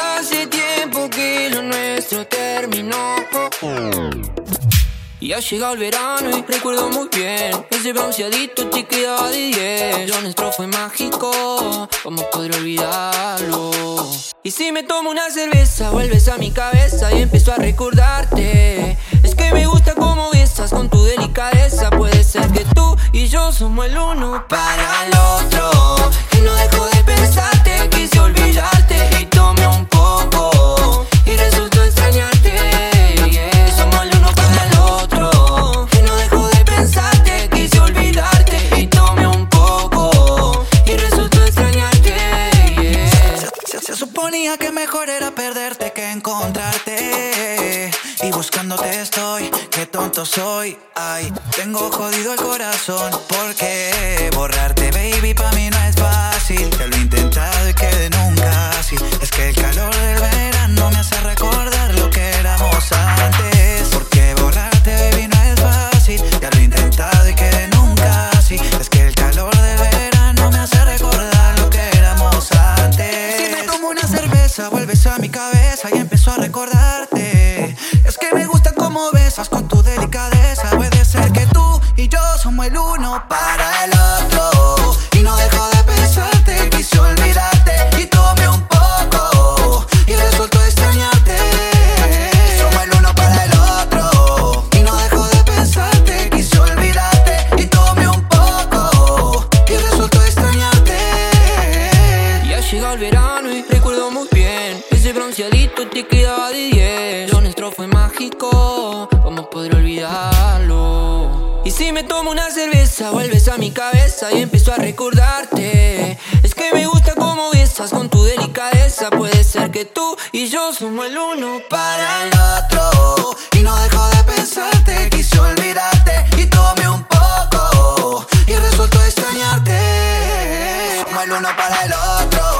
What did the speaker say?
Hace tiempo que lo nuestro terminó. Y ha llegado el verano y recuerdo muy bien Ese bronceadito te quedaba de 10 Lo nuestro fue mágico, ¿cómo podré olvidarlo? Y si me tomo una cerveza, vuelves a mi cabeza y empiezo a recordarte Es que me gusta cómo besas con tu delicadeza Puede ser que tú y yo somos el uno para el que mejor era perderte que encontrarte. Y buscándote estoy, qué tonto soy. Ay, tengo jodido el corazón. Porque borrarte, baby, y empiezo a recordarte. Es que me gusta cómo besas con tu delicadeza. Puede ser que tú y yo somos el uno para el otro. cielito y te quedaba de 10. Lo nuestro fue mágico, ¿cómo podré olvidarlo? Y si me tomo una cerveza, vuelves a mi cabeza y empiezo a recordarte. Es que me gusta cómo besas con tu delicadeza. Puede ser que tú y yo somos el uno para el otro. Y no dejo de pensarte, quise olvidarte y tomé un poco. Y resultó extrañarte. Somos el uno para el otro.